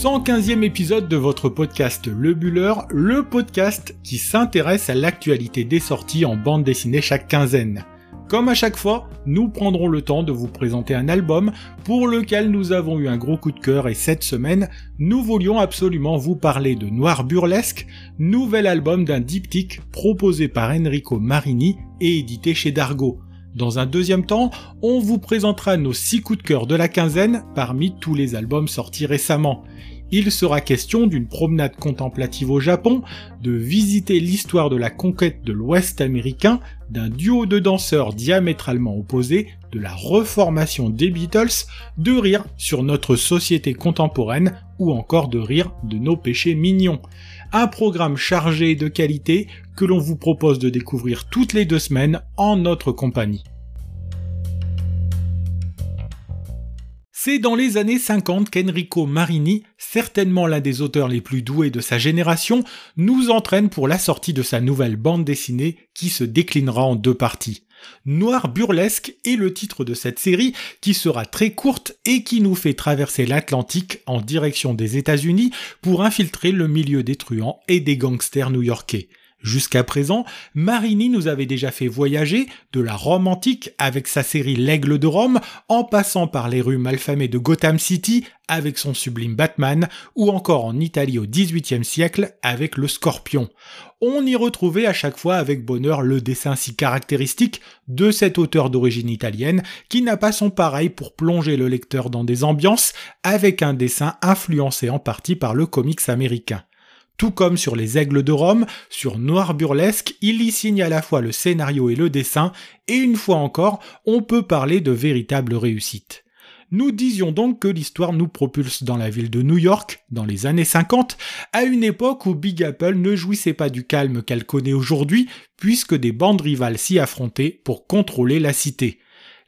115e épisode de votre podcast Le Buller, le podcast qui s'intéresse à l'actualité des sorties en bande dessinée chaque quinzaine. Comme à chaque fois, nous prendrons le temps de vous présenter un album pour lequel nous avons eu un gros coup de cœur et cette semaine, nous voulions absolument vous parler de Noir Burlesque, nouvel album d'un diptyque proposé par Enrico Marini et édité chez Dargo. Dans un deuxième temps, on vous présentera nos 6 coups de cœur de la quinzaine parmi tous les albums sortis récemment. Il sera question d'une promenade contemplative au Japon, de visiter l'histoire de la conquête de l'Ouest américain, d'un duo de danseurs diamétralement opposés, de la reformation des Beatles, de rire sur notre société contemporaine ou encore de rire de nos péchés mignons. Un programme chargé de qualité que l'on vous propose de découvrir toutes les deux semaines en notre compagnie. C'est dans les années 50 qu'Enrico Marini, certainement l'un des auteurs les plus doués de sa génération, nous entraîne pour la sortie de sa nouvelle bande dessinée qui se déclinera en deux parties. Noir burlesque est le titre de cette série qui sera très courte et qui nous fait traverser l'Atlantique en direction des États-Unis pour infiltrer le milieu des truands et des gangsters new-yorkais. Jusqu'à présent, Marini nous avait déjà fait voyager de la Rome antique avec sa série L'Aigle de Rome, en passant par les rues malfamées de Gotham City avec son sublime Batman, ou encore en Italie au XVIIIe siècle avec le Scorpion. On y retrouvait à chaque fois avec bonheur le dessin si caractéristique de cet auteur d'origine italienne qui n'a pas son pareil pour plonger le lecteur dans des ambiances avec un dessin influencé en partie par le comics américain. Tout comme sur les Aigles de Rome, sur Noir Burlesque, il y signe à la fois le scénario et le dessin, et une fois encore, on peut parler de véritable réussite. Nous disions donc que l'histoire nous propulse dans la ville de New York, dans les années 50, à une époque où Big Apple ne jouissait pas du calme qu'elle connaît aujourd'hui, puisque des bandes rivales s'y affrontaient pour contrôler la cité.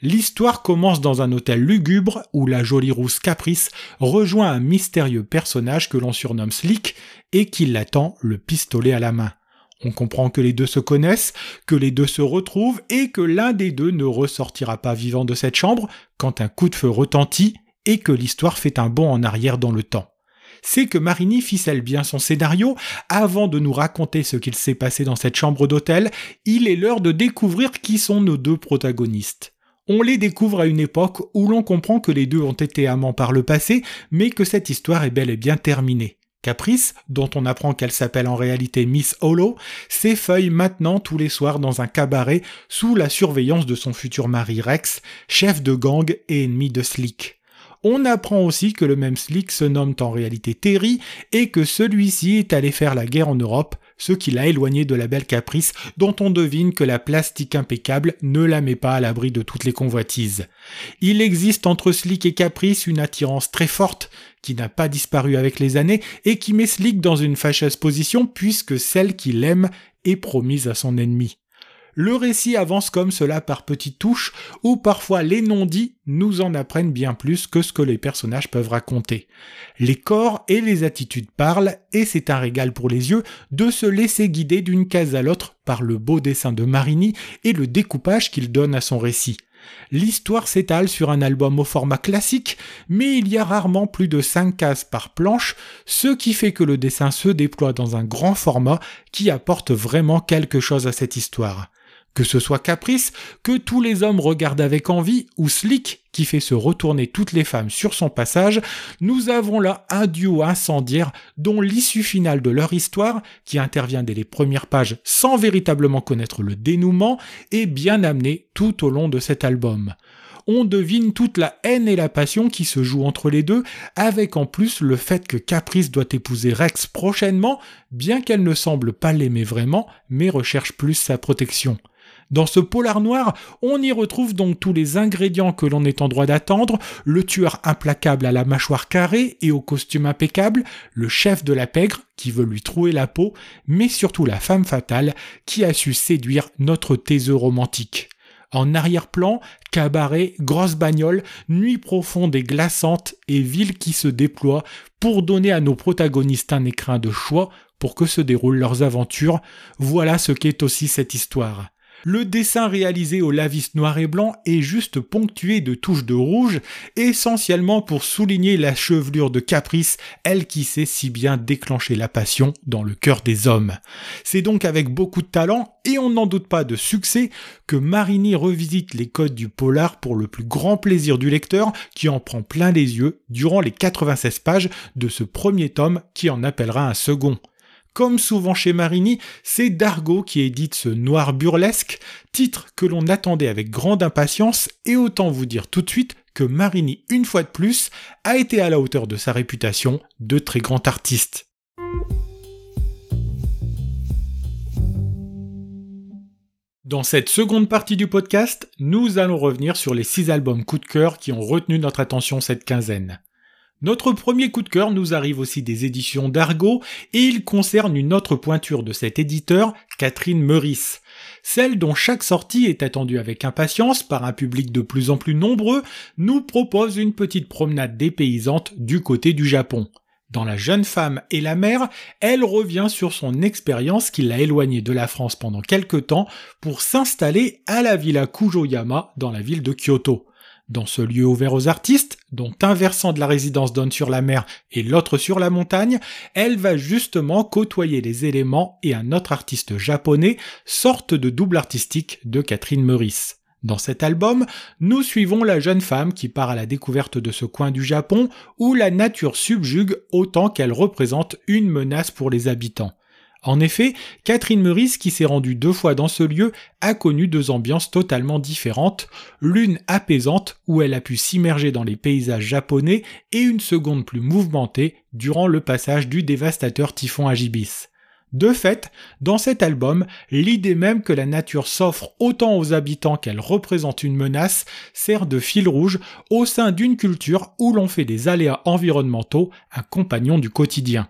L'histoire commence dans un hôtel lugubre où la jolie rousse Caprice rejoint un mystérieux personnage que l'on surnomme Slick et qui l'attend le pistolet à la main. On comprend que les deux se connaissent, que les deux se retrouvent et que l'un des deux ne ressortira pas vivant de cette chambre quand un coup de feu retentit et que l'histoire fait un bond en arrière dans le temps. C'est que Marini ficelle bien son scénario. Avant de nous raconter ce qu'il s'est passé dans cette chambre d'hôtel, il est l'heure de découvrir qui sont nos deux protagonistes. On les découvre à une époque où l'on comprend que les deux ont été amants par le passé, mais que cette histoire est bel et bien terminée. Caprice, dont on apprend qu'elle s'appelle en réalité Miss Hollow, s'effeuille maintenant tous les soirs dans un cabaret sous la surveillance de son futur mari Rex, chef de gang et ennemi de Slick. On apprend aussi que le même Slick se nomme en réalité Terry et que celui-ci est allé faire la guerre en Europe, ce qui l'a éloigné de la belle Caprice, dont on devine que la plastique impeccable ne la met pas à l'abri de toutes les convoitises. Il existe entre Slick et Caprice une attirance très forte, qui n'a pas disparu avec les années, et qui met Slick dans une fâcheuse position puisque celle qu'il aime est promise à son ennemi. Le récit avance comme cela par petites touches, où parfois les non-dits nous en apprennent bien plus que ce que les personnages peuvent raconter. Les corps et les attitudes parlent, et c'est un régal pour les yeux de se laisser guider d'une case à l'autre par le beau dessin de Marini et le découpage qu'il donne à son récit. L'histoire s'étale sur un album au format classique, mais il y a rarement plus de 5 cases par planche, ce qui fait que le dessin se déploie dans un grand format qui apporte vraiment quelque chose à cette histoire. Que ce soit Caprice, que tous les hommes regardent avec envie, ou Slick, qui fait se retourner toutes les femmes sur son passage, nous avons là un duo incendiaire dont l'issue finale de leur histoire, qui intervient dès les premières pages sans véritablement connaître le dénouement, est bien amenée tout au long de cet album on devine toute la haine et la passion qui se jouent entre les deux, avec en plus le fait que Caprice doit épouser Rex prochainement, bien qu'elle ne semble pas l'aimer vraiment, mais recherche plus sa protection. Dans ce polar noir, on y retrouve donc tous les ingrédients que l'on est en droit d'attendre, le tueur implacable à la mâchoire carrée et au costume impeccable, le chef de la pègre qui veut lui trouer la peau, mais surtout la femme fatale qui a su séduire notre taiseux romantique. En arrière-plan, cabaret, grosse bagnole, nuit profonde et glaçante et ville qui se déploie pour donner à nos protagonistes un écrin de choix pour que se déroulent leurs aventures. Voilà ce qu'est aussi cette histoire. Le dessin réalisé au lavis noir et blanc est juste ponctué de touches de rouge, essentiellement pour souligner la chevelure de Caprice, elle qui sait si bien déclencher la passion dans le cœur des hommes. C'est donc avec beaucoup de talent, et on n'en doute pas de succès, que Marini revisite les codes du polar pour le plus grand plaisir du lecteur qui en prend plein les yeux durant les 96 pages de ce premier tome qui en appellera un second. Comme souvent chez Marini, c'est Dargo qui édite ce noir burlesque, titre que l'on attendait avec grande impatience, et autant vous dire tout de suite que Marini, une fois de plus, a été à la hauteur de sa réputation de très grand artiste. Dans cette seconde partie du podcast, nous allons revenir sur les six albums coup de cœur qui ont retenu notre attention cette quinzaine. Notre premier coup de cœur nous arrive aussi des éditions d'Argo et il concerne une autre pointure de cet éditeur, Catherine Meurice. Celle dont chaque sortie est attendue avec impatience par un public de plus en plus nombreux, nous propose une petite promenade dépaysante du côté du Japon. Dans La jeune femme et la mère, elle revient sur son expérience qui l'a éloignée de la France pendant quelque temps pour s'installer à la villa Kujoyama dans la ville de Kyoto. Dans ce lieu ouvert aux artistes, dont un versant de la résidence donne sur la mer et l'autre sur la montagne, elle va justement côtoyer les éléments et un autre artiste japonais, sorte de double artistique de Catherine Meurice. Dans cet album, nous suivons la jeune femme qui part à la découverte de ce coin du Japon où la nature subjugue autant qu'elle représente une menace pour les habitants. En effet, Catherine Meurice, qui s'est rendue deux fois dans ce lieu, a connu deux ambiances totalement différentes, l'une apaisante où elle a pu s'immerger dans les paysages japonais et une seconde plus mouvementée durant le passage du dévastateur typhon Agibis. De fait, dans cet album, l'idée même que la nature s'offre autant aux habitants qu'elle représente une menace sert de fil rouge au sein d'une culture où l'on fait des aléas environnementaux un compagnon du quotidien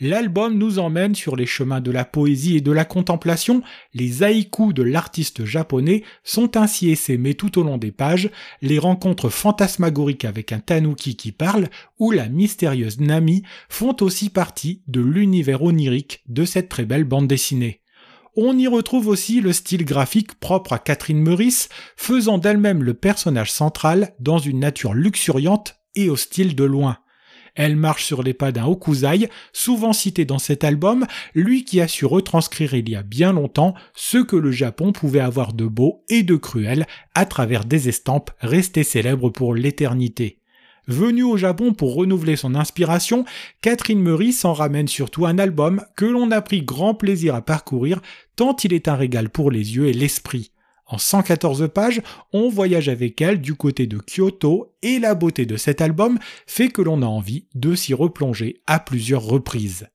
l'album nous emmène sur les chemins de la poésie et de la contemplation. Les haïkus de l'artiste japonais sont ainsi essaimés tout au long des pages, les rencontres fantasmagoriques avec un tanuki qui parle ou la mystérieuse Nami font aussi partie de l'univers onirique de cette très belle bande dessinée. On y retrouve aussi le style graphique propre à Catherine Meurice, faisant d'elle-même le personnage central dans une nature luxuriante et hostile de loin. Elle marche sur les pas d'un Okuzai, souvent cité dans cet album, lui qui a su retranscrire il y a bien longtemps ce que le Japon pouvait avoir de beau et de cruel à travers des estampes restées célèbres pour l'éternité. Venue au Japon pour renouveler son inspiration, Catherine Murray s'en ramène surtout un album que l'on a pris grand plaisir à parcourir tant il est un régal pour les yeux et l'esprit. En 114 pages, on voyage avec elle du côté de Kyoto et la beauté de cet album fait que l'on a envie de s'y replonger à plusieurs reprises.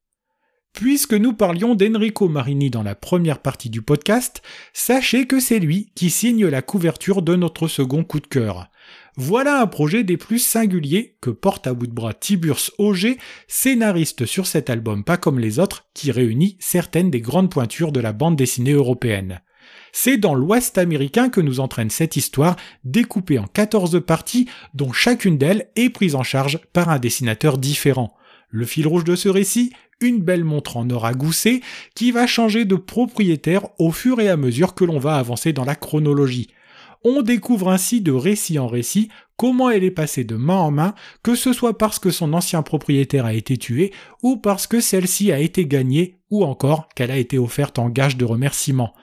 Puisque nous parlions d'Enrico Marini dans la première partie du podcast, sachez que c'est lui qui signe la couverture de notre second coup de cœur. Voilà un projet des plus singuliers que porte à bout de bras Tiburce Auger, scénariste sur cet album pas comme les autres, qui réunit certaines des grandes pointures de la bande dessinée européenne. C'est dans l'Ouest américain que nous entraîne cette histoire, découpée en 14 parties, dont chacune d'elles est prise en charge par un dessinateur différent. Le fil rouge de ce récit, une belle montre en or à gousset, qui va changer de propriétaire au fur et à mesure que l'on va avancer dans la chronologie. On découvre ainsi de récit en récit comment elle est passée de main en main, que ce soit parce que son ancien propriétaire a été tué, ou parce que celle-ci a été gagnée, ou encore qu'elle a été offerte en gage de remerciement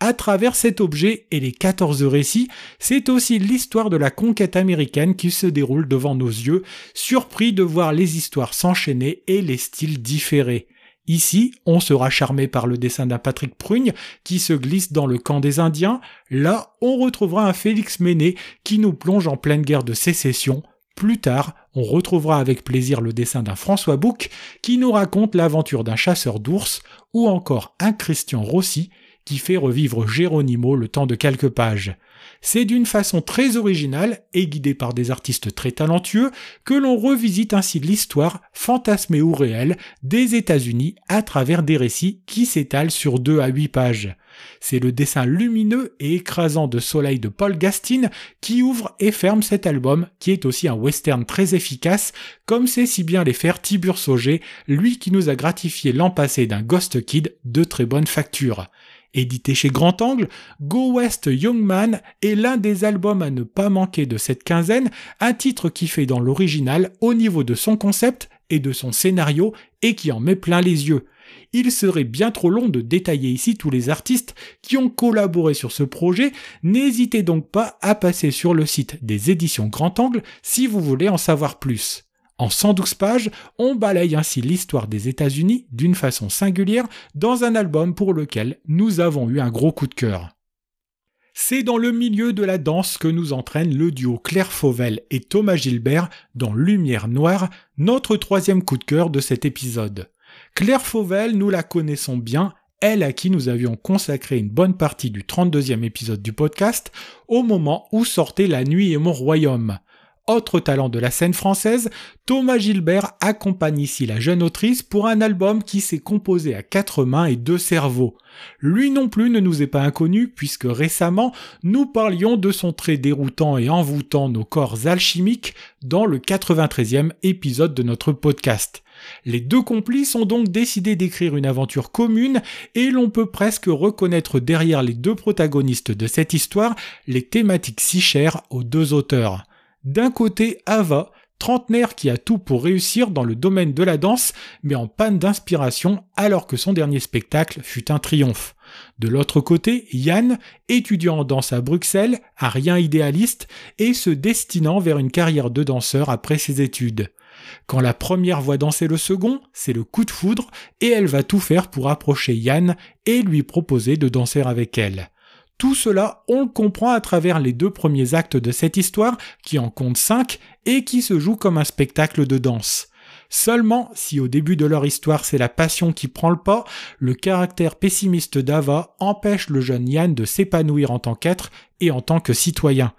à travers cet objet et les 14 récits, c'est aussi l'histoire de la conquête américaine qui se déroule devant nos yeux, surpris de voir les histoires s'enchaîner et les styles différer. Ici, on sera charmé par le dessin d'un Patrick Prugne qui se glisse dans le camp des Indiens. Là, on retrouvera un Félix Méné qui nous plonge en pleine guerre de sécession. Plus tard, on retrouvera avec plaisir le dessin d'un François Bouc qui nous raconte l'aventure d'un chasseur d'ours ou encore un Christian Rossi qui fait revivre Geronimo le temps de quelques pages. C'est d'une façon très originale et guidée par des artistes très talentueux que l'on revisite ainsi l'histoire, fantasmée ou réelle, des États-Unis à travers des récits qui s'étalent sur deux à huit pages. C'est le dessin lumineux et écrasant de Soleil de Paul Gastin qui ouvre et ferme cet album, qui est aussi un western très efficace, comme sait si bien les faire Tiburce Auger, lui qui nous a gratifié l'an passé d'un Ghost Kid de très bonne facture. Édité chez Grand Angle, Go West Young Man est l'un des albums à ne pas manquer de cette quinzaine, un titre qui fait dans l'original au niveau de son concept et de son scénario et qui en met plein les yeux. Il serait bien trop long de détailler ici tous les artistes qui ont collaboré sur ce projet, n'hésitez donc pas à passer sur le site des éditions Grand Angle si vous voulez en savoir plus. En 112 pages, on balaye ainsi l'histoire des États-Unis d'une façon singulière dans un album pour lequel nous avons eu un gros coup de cœur. C'est dans le milieu de la danse que nous entraîne le duo Claire Fauvel et Thomas Gilbert dans Lumière Noire, notre troisième coup de cœur de cet épisode. Claire Fauvel, nous la connaissons bien, elle à qui nous avions consacré une bonne partie du 32e épisode du podcast, au moment où sortait La Nuit et mon royaume. Autre talent de la scène française, Thomas Gilbert accompagne ici la jeune autrice pour un album qui s'est composé à quatre mains et deux cerveaux. Lui non plus ne nous est pas inconnu puisque récemment nous parlions de son trait déroutant et envoûtant nos corps alchimiques dans le 93e épisode de notre podcast. Les deux complices ont donc décidé d'écrire une aventure commune et l'on peut presque reconnaître derrière les deux protagonistes de cette histoire les thématiques si chères aux deux auteurs. D'un côté, Ava, trentenaire qui a tout pour réussir dans le domaine de la danse, mais en panne d'inspiration alors que son dernier spectacle fut un triomphe. De l'autre côté, Yann, étudiant en danse à Bruxelles, a rien idéaliste et se destinant vers une carrière de danseur après ses études. Quand la première voit danser le second, c'est le coup de foudre et elle va tout faire pour approcher Yann et lui proposer de danser avec elle. Tout cela, on le comprend à travers les deux premiers actes de cette histoire, qui en compte cinq, et qui se joue comme un spectacle de danse. Seulement, si au début de leur histoire c'est la passion qui prend le pas, le caractère pessimiste d'Ava empêche le jeune Yann de s'épanouir en tant qu'être et en tant que citoyen.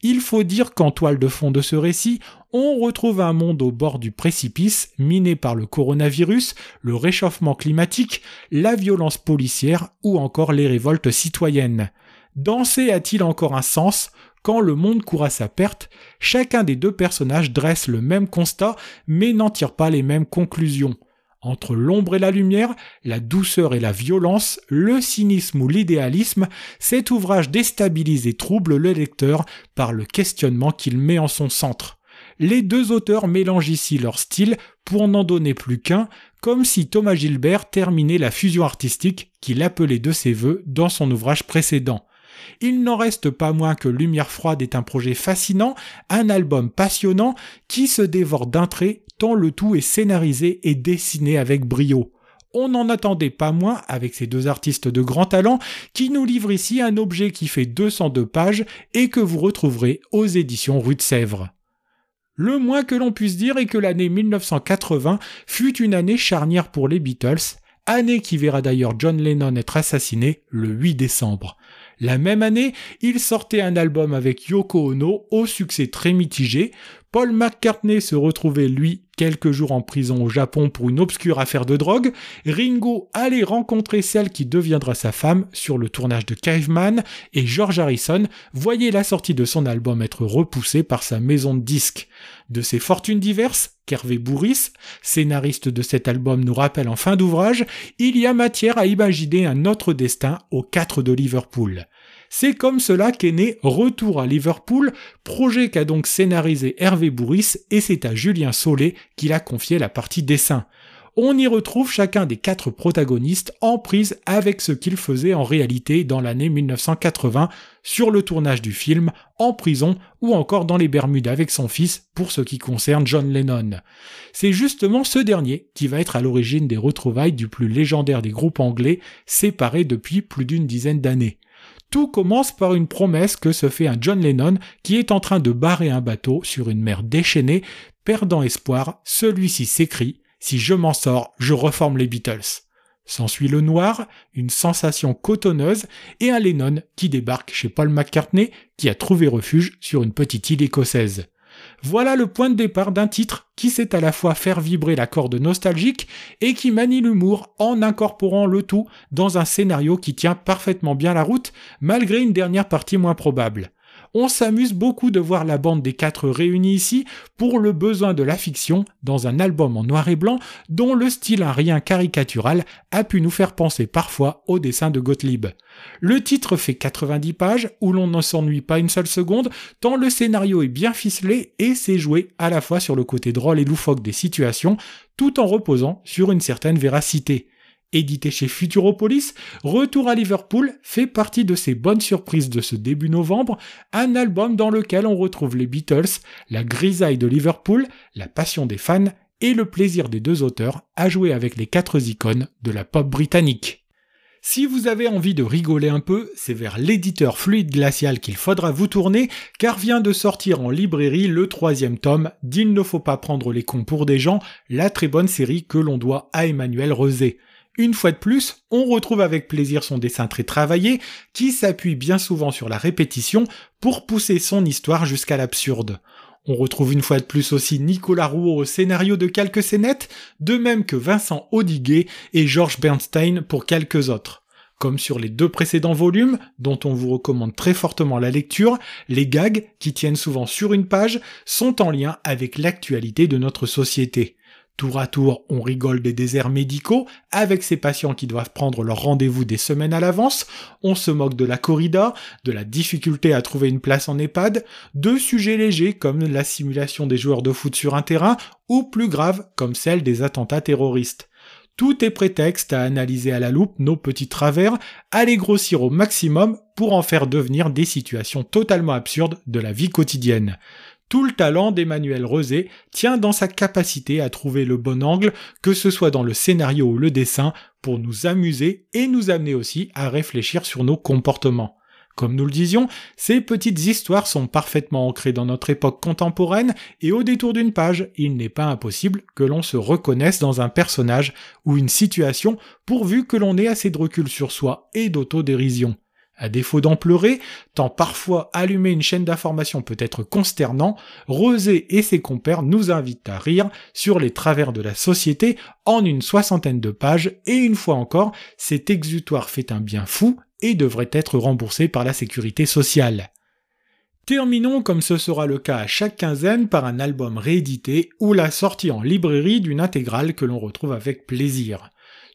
Il faut dire qu'en toile de fond de ce récit, on retrouve un monde au bord du précipice, miné par le coronavirus, le réchauffement climatique, la violence policière ou encore les révoltes citoyennes. Danser a-t-il encore un sens? Quand le monde court à sa perte Chacun des deux personnages dresse le même constat mais n'en tire pas les mêmes conclusions. Entre l'ombre et la lumière, la douceur et la violence, le cynisme ou l'idéalisme, cet ouvrage déstabilise et trouble le lecteur par le questionnement qu'il met en son centre. Les deux auteurs mélangent ici leur style pour n'en donner plus qu'un, comme si Thomas Gilbert terminait la fusion artistique qu'il appelait de ses voeux dans son ouvrage précédent. Il n'en reste pas moins que Lumière froide est un projet fascinant, un album passionnant qui se dévore d'un trait tant le tout est scénarisé et dessiné avec brio. On n'en attendait pas moins avec ces deux artistes de grand talent qui nous livrent ici un objet qui fait 202 pages et que vous retrouverez aux éditions Rue de Sèvres. Le moins que l'on puisse dire est que l'année 1980 fut une année charnière pour les Beatles, année qui verra d'ailleurs John Lennon être assassiné le 8 décembre. La même année, il sortait un album avec Yoko Ono au succès très mitigé. Paul McCartney se retrouvait, lui, quelques jours en prison au Japon pour une obscure affaire de drogue. Ringo allait rencontrer celle qui deviendra sa femme sur le tournage de Caveman. Et George Harrison voyait la sortie de son album être repoussée par sa maison de disques. De ses fortunes diverses, qu'Hervé Bourris, scénariste de cet album, nous rappelle en fin d'ouvrage, il y a matière à imaginer un autre destin aux quatre de Liverpool. C'est comme cela qu'est né Retour à Liverpool, projet qu'a donc scénarisé Hervé Bourris et c'est à Julien Saulet qu'il a confié la partie dessin. On y retrouve chacun des quatre protagonistes en prise avec ce qu'ils faisaient en réalité dans l'année 1980 sur le tournage du film, en prison ou encore dans les Bermudes avec son fils pour ce qui concerne John Lennon. C'est justement ce dernier qui va être à l'origine des retrouvailles du plus légendaire des groupes anglais séparés depuis plus d'une dizaine d'années. Tout commence par une promesse que se fait un John Lennon qui est en train de barrer un bateau sur une mer déchaînée, perdant espoir, celui-ci s'écrie Si je m'en sors, je reforme les Beatles. S'ensuit le noir, une sensation cotonneuse et un Lennon qui débarque chez Paul McCartney qui a trouvé refuge sur une petite île écossaise. Voilà le point de départ d'un titre qui sait à la fois faire vibrer la corde nostalgique et qui manie l'humour en incorporant le tout dans un scénario qui tient parfaitement bien la route malgré une dernière partie moins probable. On s'amuse beaucoup de voir la bande des quatre réunis ici pour le besoin de la fiction dans un album en noir et blanc dont le style un rien caricatural a pu nous faire penser parfois au dessin de Gottlieb. Le titre fait 90 pages où l'on ne s'ennuie pas une seule seconde tant le scénario est bien ficelé et c'est joué à la fois sur le côté drôle et loufoque des situations tout en reposant sur une certaine véracité édité chez Futuropolis, Retour à Liverpool fait partie de ces bonnes surprises de ce début novembre, un album dans lequel on retrouve les Beatles, la grisaille de Liverpool, la passion des fans et le plaisir des deux auteurs à jouer avec les quatre icônes de la pop britannique. Si vous avez envie de rigoler un peu, c'est vers l'éditeur Fluide Glacial qu'il faudra vous tourner, car vient de sortir en librairie le troisième tome d'Il ne faut pas prendre les cons pour des gens, la très bonne série que l'on doit à Emmanuel Rosé. Une fois de plus, on retrouve avec plaisir son dessin très travaillé, qui s'appuie bien souvent sur la répétition pour pousser son histoire jusqu'à l'absurde. On retrouve une fois de plus aussi Nicolas Rouault au scénario de quelques scénettes, de même que Vincent Audiguet et Georges Bernstein pour quelques autres. Comme sur les deux précédents volumes, dont on vous recommande très fortement la lecture, les gags, qui tiennent souvent sur une page, sont en lien avec l'actualité de notre société. Tour à tour, on rigole des déserts médicaux, avec ces patients qui doivent prendre leur rendez-vous des semaines à l'avance, on se moque de la corrida, de la difficulté à trouver une place en EHPAD, de sujets légers comme la simulation des joueurs de foot sur un terrain, ou plus graves comme celle des attentats terroristes. Tout est prétexte à analyser à la loupe nos petits travers, à les grossir au maximum pour en faire devenir des situations totalement absurdes de la vie quotidienne. Tout le talent d'Emmanuel Rosé tient dans sa capacité à trouver le bon angle, que ce soit dans le scénario ou le dessin, pour nous amuser et nous amener aussi à réfléchir sur nos comportements. Comme nous le disions, ces petites histoires sont parfaitement ancrées dans notre époque contemporaine et au détour d'une page, il n'est pas impossible que l'on se reconnaisse dans un personnage ou une situation pourvu que l'on ait assez de recul sur soi et d'autodérision. À défaut d'en pleurer, tant parfois allumer une chaîne d'information peut être consternant, Rosé et ses compères nous invitent à rire sur les travers de la société en une soixantaine de pages et une fois encore, cet exutoire fait un bien fou et devrait être remboursé par la sécurité sociale. Terminons comme ce sera le cas à chaque quinzaine par un album réédité ou la sortie en librairie d'une intégrale que l'on retrouve avec plaisir.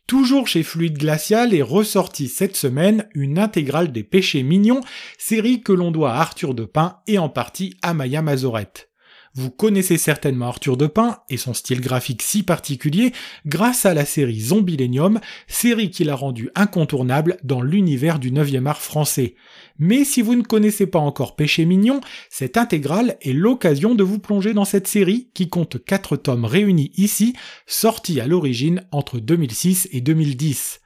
Toujours chez Fluide Glacial est ressortie cette semaine une intégrale des péchés mignons, série que l'on doit à Arthur de Pin et en partie à Maya Mazorette. Vous connaissez certainement Arthur de Pin et son style graphique si particulier grâce à la série Zombilenium, série qui l'a rendu incontournable dans l'univers du 9e art français. Mais si vous ne connaissez pas encore Péché Mignon, cette intégrale est l'occasion de vous plonger dans cette série qui compte 4 tomes réunis ici, sortis à l'origine entre 2006 et 2010.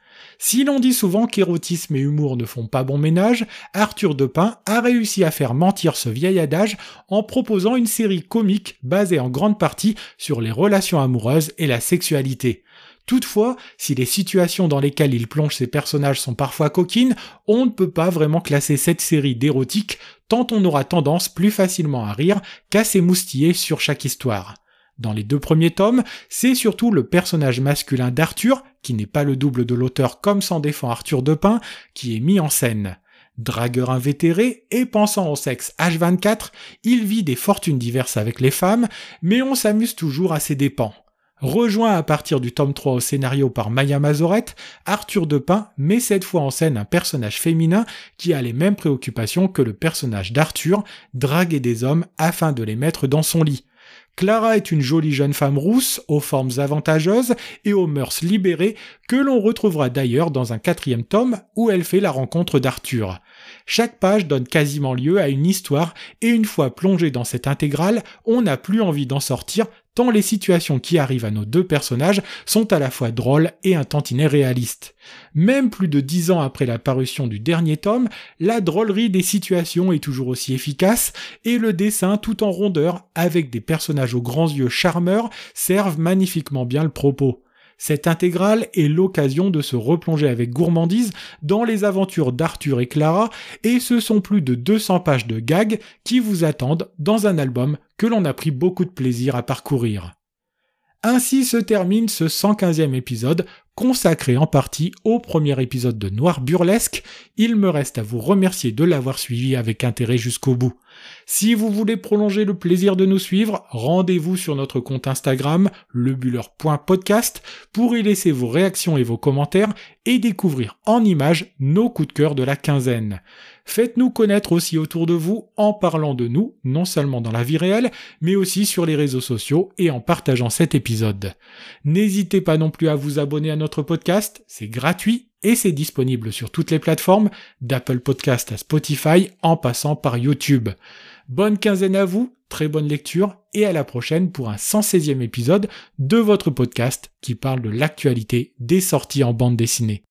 Si l'on dit souvent qu'érotisme et humour ne font pas bon ménage, Arthur Depin a réussi à faire mentir ce vieil adage en proposant une série comique basée en grande partie sur les relations amoureuses et la sexualité. Toutefois, si les situations dans lesquelles il plonge ses personnages sont parfois coquines, on ne peut pas vraiment classer cette série d'érotique, tant on aura tendance plus facilement à rire qu'à s'émoustiller sur chaque histoire. Dans les deux premiers tomes, c'est surtout le personnage masculin d'Arthur, qui n'est pas le double de l'auteur comme s'en défend Arthur Depin, qui est mis en scène. Dragueur invétéré et pensant au sexe H24, il vit des fortunes diverses avec les femmes, mais on s'amuse toujours à ses dépens. Rejoint à partir du tome 3 au scénario par Maya Mazorette, Arthur Depin met cette fois en scène un personnage féminin qui a les mêmes préoccupations que le personnage d'Arthur, draguer des hommes afin de les mettre dans son lit. Clara est une jolie jeune femme rousse, aux formes avantageuses et aux mœurs libérées, que l'on retrouvera d'ailleurs dans un quatrième tome où elle fait la rencontre d'Arthur. Chaque page donne quasiment lieu à une histoire et une fois plongé dans cette intégrale, on n'a plus envie d'en sortir tant les situations qui arrivent à nos deux personnages sont à la fois drôles et un tantinet réalistes. Même plus de dix ans après la parution du dernier tome, la drôlerie des situations est toujours aussi efficace, et le dessin tout en rondeur, avec des personnages aux grands yeux charmeurs, servent magnifiquement bien le propos. Cette intégrale est l'occasion de se replonger avec gourmandise dans les aventures d'Arthur et Clara, et ce sont plus de 200 pages de gags qui vous attendent dans un album que l'on a pris beaucoup de plaisir à parcourir. Ainsi se termine ce 115e épisode, consacré en partie au premier épisode de Noir Burlesque. Il me reste à vous remercier de l'avoir suivi avec intérêt jusqu'au bout. Si vous voulez prolonger le plaisir de nous suivre, rendez-vous sur notre compte Instagram, lebuller.podcast, pour y laisser vos réactions et vos commentaires et découvrir en images nos coups de cœur de la quinzaine. Faites-nous connaître aussi autour de vous en parlant de nous, non seulement dans la vie réelle, mais aussi sur les réseaux sociaux et en partageant cet épisode. N'hésitez pas non plus à vous abonner à notre podcast, c'est gratuit et c'est disponible sur toutes les plateformes, d'Apple Podcast à Spotify en passant par YouTube. Bonne quinzaine à vous, très bonne lecture et à la prochaine pour un 116e épisode de votre podcast qui parle de l'actualité des sorties en bande dessinée.